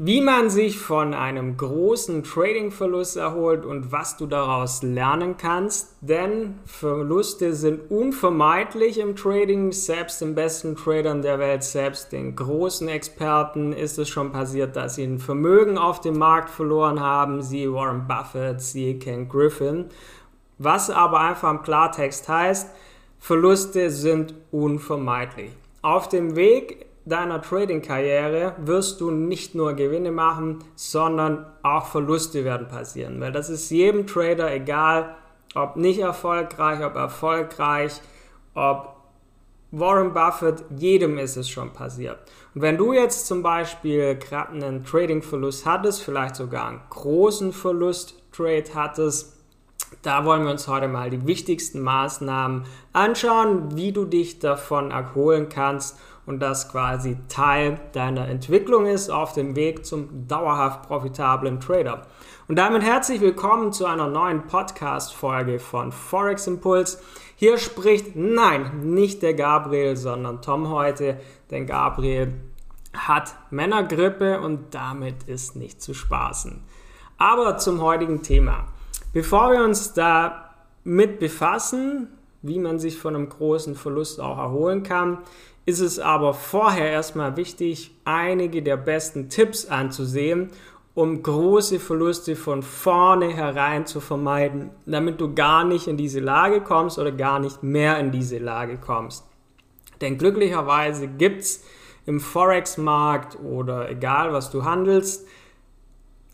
wie man sich von einem großen Trading-Verlust erholt und was du daraus lernen kannst. Denn Verluste sind unvermeidlich im Trading. Selbst den besten Tradern der Welt, selbst den großen Experten ist es schon passiert, dass sie ein Vermögen auf dem Markt verloren haben. Sie Warren Buffett, sie Ken Griffin. Was aber einfach im Klartext heißt, Verluste sind unvermeidlich. Auf dem Weg deiner Trading-Karriere wirst du nicht nur Gewinne machen, sondern auch Verluste werden passieren. Weil das ist jedem Trader egal, ob nicht erfolgreich, ob erfolgreich, ob Warren Buffett, jedem ist es schon passiert. Und wenn du jetzt zum Beispiel gerade einen Trading-Verlust hattest, vielleicht sogar einen großen Verlust-Trade hattest, da wollen wir uns heute mal die wichtigsten Maßnahmen anschauen, wie du dich davon erholen kannst und das quasi Teil deiner Entwicklung ist auf dem Weg zum dauerhaft profitablen Trader. Und damit herzlich willkommen zu einer neuen Podcast-Folge von Forex Impulse. Hier spricht, nein, nicht der Gabriel, sondern Tom heute, denn Gabriel hat Männergrippe und damit ist nicht zu spaßen. Aber zum heutigen Thema. Bevor wir uns damit befassen, wie man sich von einem großen Verlust auch erholen kann, ist es aber vorher erstmal wichtig, einige der besten Tipps anzusehen, um große Verluste von vornherein zu vermeiden, damit du gar nicht in diese Lage kommst oder gar nicht mehr in diese Lage kommst. Denn glücklicherweise gibt es im Forex-Markt oder egal was du handelst,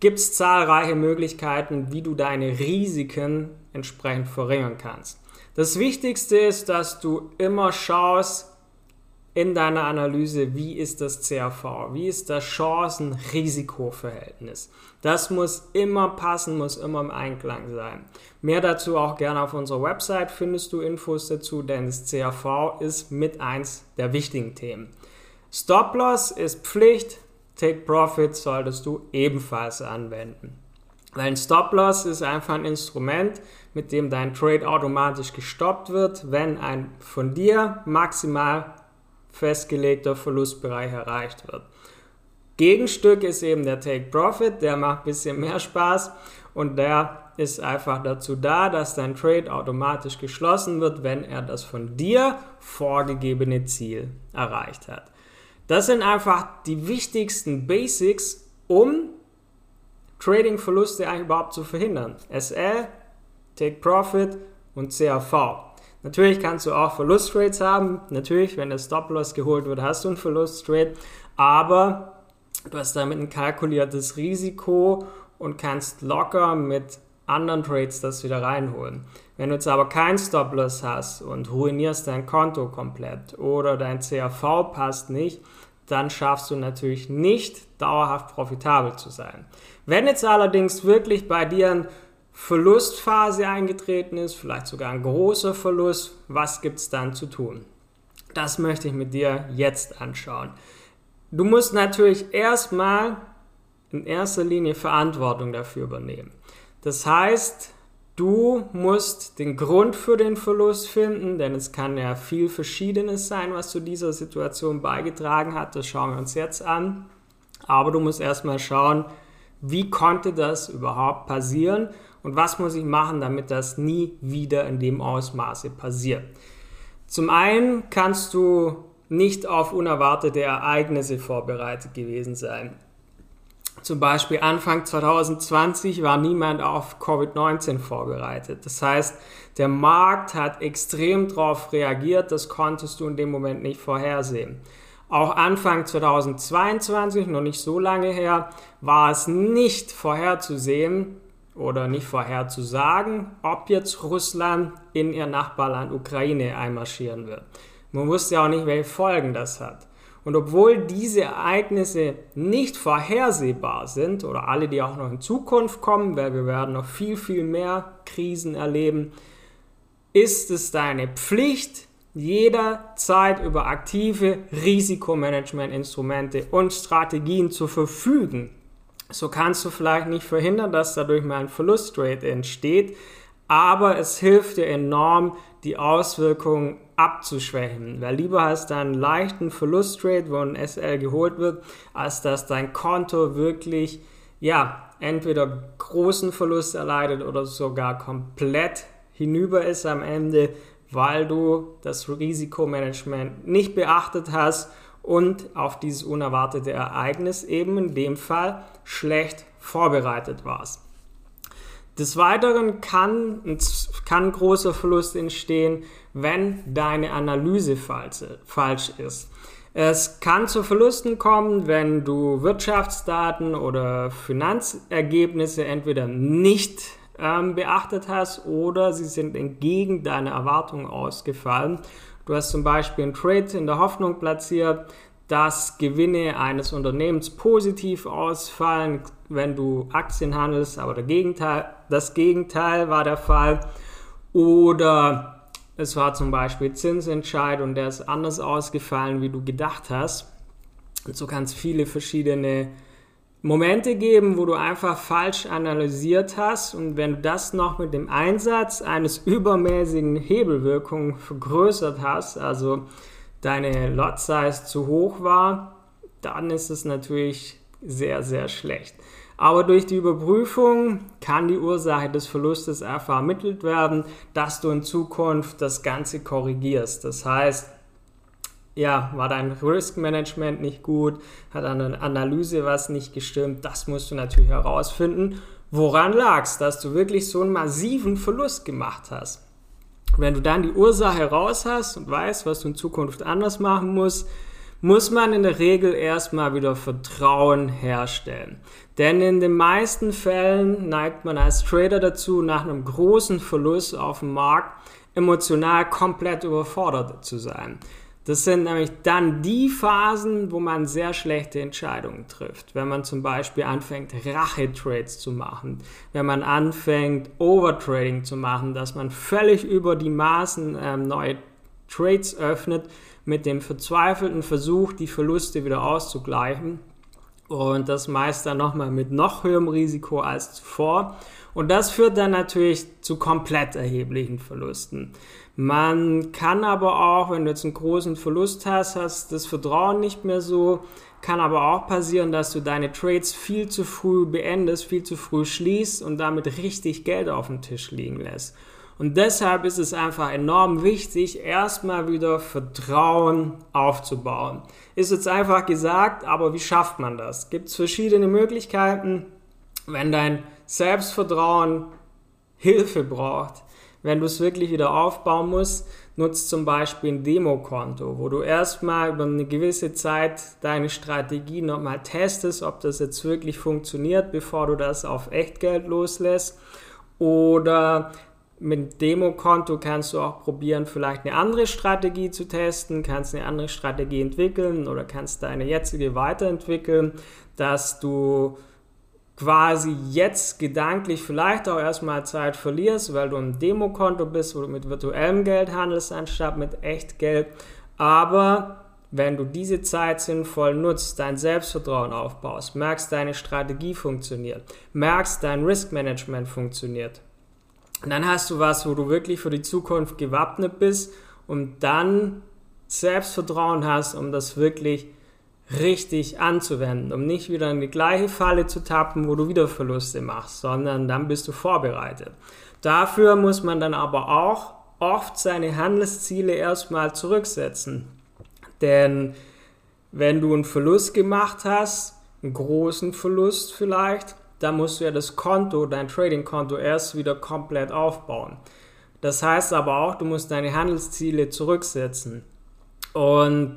gibt es zahlreiche Möglichkeiten, wie du deine Risiken entsprechend verringern kannst. Das Wichtigste ist, dass du immer schaust, in deiner Analyse, wie ist das CRV, wie ist das Chancen-Risiko-Verhältnis. Das muss immer passen, muss immer im Einklang sein. Mehr dazu auch gerne auf unserer Website findest du Infos dazu, denn das CRV ist mit eins der wichtigen Themen. Stop-Loss ist Pflicht, Take-Profit solltest du ebenfalls anwenden. Weil ein Stop-Loss ist einfach ein Instrument, mit dem dein Trade automatisch gestoppt wird, wenn ein von dir maximal festgelegter Verlustbereich erreicht wird. Gegenstück ist eben der Take Profit, der macht ein bisschen mehr Spaß und der ist einfach dazu da, dass dein Trade automatisch geschlossen wird, wenn er das von dir vorgegebene Ziel erreicht hat. Das sind einfach die wichtigsten Basics, um Trading-Verluste überhaupt zu verhindern. SL, Take Profit und CAV. Natürlich kannst du auch Verlusttrades haben. Natürlich, wenn der Stop-Loss geholt wird, hast du einen Verlusttrade. Aber du hast damit ein kalkuliertes Risiko und kannst locker mit anderen Trades das wieder reinholen. Wenn du jetzt aber keinen Stop-Loss hast und ruinierst dein Konto komplett oder dein CAV passt nicht, dann schaffst du natürlich nicht dauerhaft profitabel zu sein. Wenn jetzt allerdings wirklich bei dir ein Verlustphase eingetreten ist, vielleicht sogar ein großer Verlust, was gibt es dann zu tun? Das möchte ich mit dir jetzt anschauen. Du musst natürlich erstmal in erster Linie Verantwortung dafür übernehmen. Das heißt, du musst den Grund für den Verlust finden, denn es kann ja viel Verschiedenes sein, was zu dieser Situation beigetragen hat. Das schauen wir uns jetzt an. Aber du musst erstmal schauen, wie konnte das überhaupt passieren und was muss ich machen, damit das nie wieder in dem Ausmaße passiert. Zum einen kannst du nicht auf unerwartete Ereignisse vorbereitet gewesen sein. Zum Beispiel Anfang 2020 war niemand auf Covid-19 vorbereitet. Das heißt, der Markt hat extrem darauf reagiert, das konntest du in dem Moment nicht vorhersehen. Auch Anfang 2022, noch nicht so lange her, war es nicht vorherzusehen oder nicht vorherzusagen, ob jetzt Russland in ihr Nachbarland Ukraine einmarschieren wird. Man wusste ja auch nicht, welche Folgen das hat. Und obwohl diese Ereignisse nicht vorhersehbar sind oder alle, die auch noch in Zukunft kommen, weil wir werden noch viel, viel mehr Krisen erleben, ist es deine Pflicht, jederzeit über aktive Risikomanagementinstrumente und Strategien zu verfügen. So kannst du vielleicht nicht verhindern, dass dadurch mal ein Verlustrate entsteht, aber es hilft dir enorm, die Auswirkungen abzuschwächen. Weil lieber hast du einen leichten Verlusttrade, wo ein SL geholt wird, als dass dein Konto wirklich, ja, entweder großen Verlust erleidet oder sogar komplett hinüber ist am Ende, weil du das Risikomanagement nicht beachtet hast und auf dieses unerwartete Ereignis eben in dem Fall schlecht vorbereitet warst. Des Weiteren kann, kann großer Verlust entstehen, wenn deine Analyse falsch ist. Es kann zu Verlusten kommen, wenn du Wirtschaftsdaten oder Finanzergebnisse entweder nicht ähm, beachtet hast oder sie sind entgegen deiner Erwartungen ausgefallen. Du hast zum Beispiel einen Trade in der Hoffnung platziert, dass Gewinne eines Unternehmens positiv ausfallen, wenn du Aktien handelst, aber Gegenteil, das Gegenteil war der Fall. Oder es war zum Beispiel Zinsentscheid und der ist anders ausgefallen, wie du gedacht hast. Und so kann es viele verschiedene Momente geben, wo du einfach falsch analysiert hast und wenn du das noch mit dem Einsatz eines übermäßigen Hebelwirkungen vergrößert hast, also deine Lot Size zu hoch war, dann ist es natürlich sehr, sehr schlecht. Aber durch die Überprüfung kann die Ursache des Verlustes ermittelt werden, dass du in Zukunft das Ganze korrigierst. Das heißt, ja, war dein Risk Management nicht gut, hat der Analyse was nicht gestimmt, das musst du natürlich herausfinden. Woran lag es, dass du wirklich so einen massiven Verlust gemacht hast? Wenn du dann die Ursache raus hast und weißt, was du in Zukunft anders machen musst, muss man in der Regel erstmal wieder Vertrauen herstellen. Denn in den meisten Fällen neigt man als Trader dazu, nach einem großen Verlust auf dem Markt emotional komplett überfordert zu sein. Das sind nämlich dann die Phasen, wo man sehr schlechte Entscheidungen trifft. Wenn man zum Beispiel anfängt, Rache-Trades zu machen, wenn man anfängt, Overtrading zu machen, dass man völlig über die Maßen ähm, neue Trades öffnet, mit dem verzweifelten Versuch, die Verluste wieder auszugleichen. Und das meist dann nochmal mit noch höherem Risiko als zuvor. Und das führt dann natürlich zu komplett erheblichen Verlusten. Man kann aber auch, wenn du jetzt einen großen Verlust hast, hast das Vertrauen nicht mehr so. Kann aber auch passieren, dass du deine Trades viel zu früh beendest, viel zu früh schließt und damit richtig Geld auf dem Tisch liegen lässt. Und deshalb ist es einfach enorm wichtig, erstmal wieder Vertrauen aufzubauen. Ist jetzt einfach gesagt, aber wie schafft man das? Gibt es verschiedene Möglichkeiten, wenn dein Selbstvertrauen Hilfe braucht wenn du es wirklich wieder aufbauen musst, nutzt zum Beispiel ein Demokonto, wo du erstmal über eine gewisse Zeit deine Strategie nochmal testest, ob das jetzt wirklich funktioniert, bevor du das auf Echtgeld loslässt. Oder mit Demokonto kannst du auch probieren, vielleicht eine andere Strategie zu testen, kannst eine andere Strategie entwickeln oder kannst deine jetzige weiterentwickeln, dass du quasi jetzt gedanklich vielleicht auch erstmal Zeit verlierst, weil du ein Demokonto bist, wo du mit virtuellem Geld handelst, anstatt mit Echtgeld. Aber wenn du diese Zeit sinnvoll nutzt, dein Selbstvertrauen aufbaust, merkst, deine Strategie funktioniert, merkst, dein Risk Management funktioniert, dann hast du was, wo du wirklich für die Zukunft gewappnet bist und dann Selbstvertrauen hast, um das wirklich richtig anzuwenden, um nicht wieder in die gleiche Falle zu tappen, wo du wieder Verluste machst, sondern dann bist du vorbereitet. Dafür muss man dann aber auch oft seine Handelsziele erstmal zurücksetzen. Denn wenn du einen Verlust gemacht hast, einen großen Verlust vielleicht, dann musst du ja das Konto, dein Trading-Konto erst wieder komplett aufbauen. Das heißt aber auch, du musst deine Handelsziele zurücksetzen. Und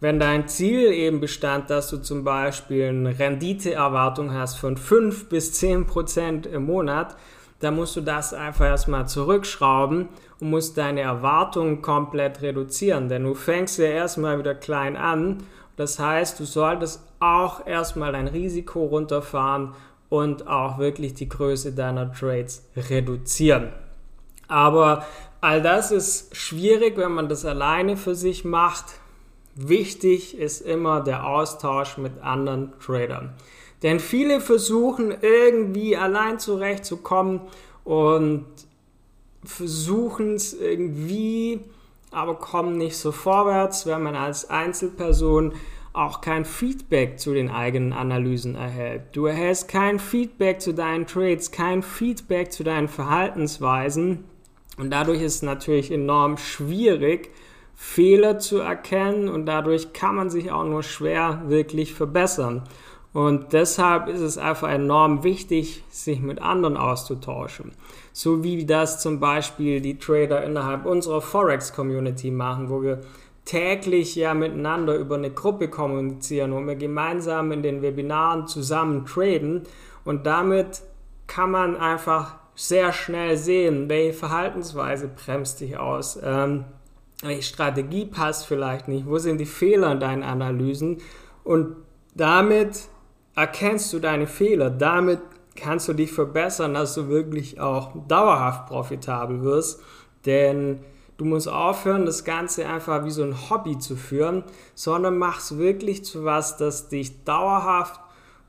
wenn dein Ziel eben bestand, dass du zum Beispiel eine Renditeerwartung hast von 5 bis 10 Prozent im Monat, dann musst du das einfach erstmal zurückschrauben und musst deine Erwartungen komplett reduzieren. Denn du fängst ja erstmal wieder klein an. Das heißt, du solltest auch erstmal dein Risiko runterfahren und auch wirklich die Größe deiner Trades reduzieren. Aber all das ist schwierig, wenn man das alleine für sich macht Wichtig ist immer der Austausch mit anderen Tradern. Denn viele versuchen irgendwie allein zurechtzukommen und versuchen es irgendwie, aber kommen nicht so vorwärts, wenn man als Einzelperson auch kein Feedback zu den eigenen Analysen erhält. Du erhältst kein Feedback zu deinen Trades, kein Feedback zu deinen Verhaltensweisen und dadurch ist es natürlich enorm schwierig, Fehler zu erkennen und dadurch kann man sich auch nur schwer wirklich verbessern. Und deshalb ist es einfach enorm wichtig, sich mit anderen auszutauschen. So wie das zum Beispiel die Trader innerhalb unserer Forex-Community machen, wo wir täglich ja miteinander über eine Gruppe kommunizieren, wo wir gemeinsam in den Webinaren zusammen traden. Und damit kann man einfach sehr schnell sehen, welche Verhaltensweise bremst dich aus, ähm, welche Strategie passt vielleicht nicht, wo sind die Fehler in deinen Analysen. Und damit erkennst du deine Fehler. Damit kannst du dich verbessern, dass du wirklich auch dauerhaft profitabel wirst. Denn du musst aufhören, das Ganze einfach wie so ein Hobby zu führen, sondern mach es wirklich zu was, das dich dauerhaft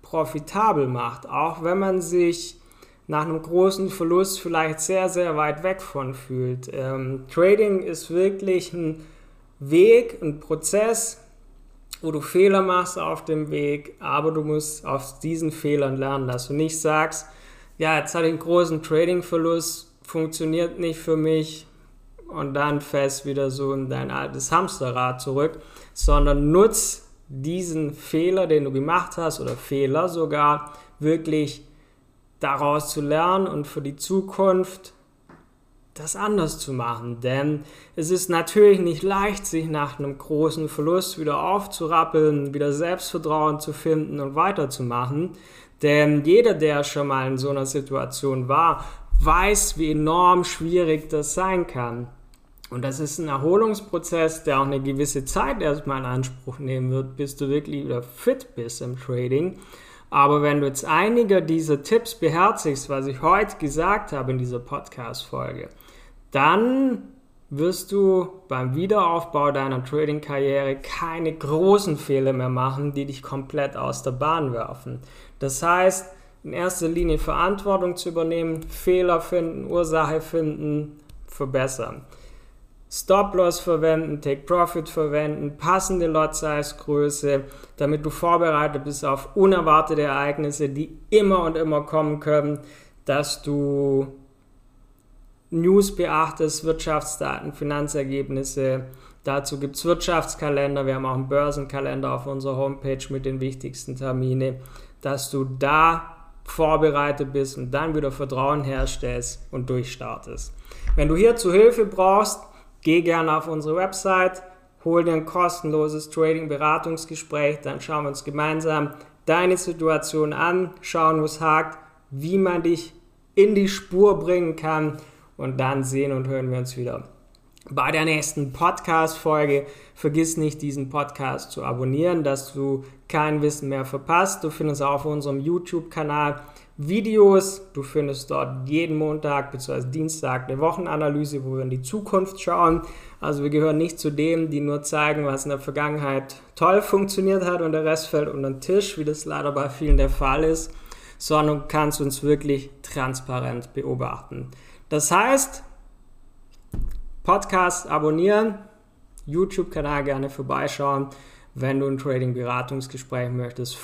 profitabel macht. Auch wenn man sich nach einem großen Verlust vielleicht sehr, sehr weit weg von fühlt. Ähm, Trading ist wirklich ein Weg, ein Prozess, wo du Fehler machst auf dem Weg, aber du musst aus diesen Fehlern lernen, dass du nicht sagst, ja, jetzt hatte ich einen großen Trading-Verlust, funktioniert nicht für mich und dann fällst wieder so in dein altes Hamsterrad zurück, sondern nutz diesen Fehler, den du gemacht hast oder Fehler sogar, wirklich daraus zu lernen und für die Zukunft das anders zu machen. Denn es ist natürlich nicht leicht, sich nach einem großen Verlust wieder aufzurappeln, wieder Selbstvertrauen zu finden und weiterzumachen. Denn jeder, der schon mal in so einer Situation war, weiß, wie enorm schwierig das sein kann. Und das ist ein Erholungsprozess, der auch eine gewisse Zeit erstmal in Anspruch nehmen wird, bis du wirklich wieder fit bist im Trading. Aber wenn du jetzt einige dieser Tipps beherzigst, was ich heute gesagt habe in dieser Podcast-Folge, dann wirst du beim Wiederaufbau deiner Trading-Karriere keine großen Fehler mehr machen, die dich komplett aus der Bahn werfen. Das heißt, in erster Linie Verantwortung zu übernehmen, Fehler finden, Ursache finden, verbessern. Stop-Loss verwenden, Take-Profit verwenden, passende Lot-Size-Größe, damit du vorbereitet bist auf unerwartete Ereignisse, die immer und immer kommen können, dass du News beachtest, Wirtschaftsdaten, Finanzergebnisse. Dazu gibt es Wirtschaftskalender, wir haben auch einen Börsenkalender auf unserer Homepage mit den wichtigsten Terminen, dass du da vorbereitet bist und dann wieder Vertrauen herstellst und durchstartest. Wenn du hierzu Hilfe brauchst, geh gerne auf unsere Website, hol dir ein kostenloses Trading-Beratungsgespräch, dann schauen wir uns gemeinsam deine Situation an, schauen, wo es hakt, wie man dich in die Spur bringen kann und dann sehen und hören wir uns wieder bei der nächsten Podcast-Folge. Vergiss nicht, diesen Podcast zu abonnieren, dass du kein Wissen mehr verpasst. Du findest auf unserem YouTube-Kanal Videos. Du findest dort jeden Montag bzw. Dienstag eine Wochenanalyse, wo wir in die Zukunft schauen. Also wir gehören nicht zu denen, die nur zeigen, was in der Vergangenheit toll funktioniert hat und der Rest fällt unter den Tisch, wie das leider bei vielen der Fall ist, sondern kannst uns wirklich transparent beobachten. Das heißt, Podcast abonnieren, YouTube-Kanal gerne vorbeischauen, wenn du ein Trading-Beratungsgespräch möchtest,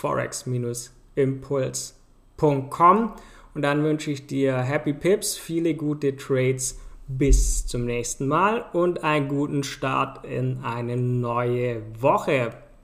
forex-impuls.com und dann wünsche ich dir Happy Pips, viele gute Trades, bis zum nächsten Mal und einen guten Start in eine neue Woche.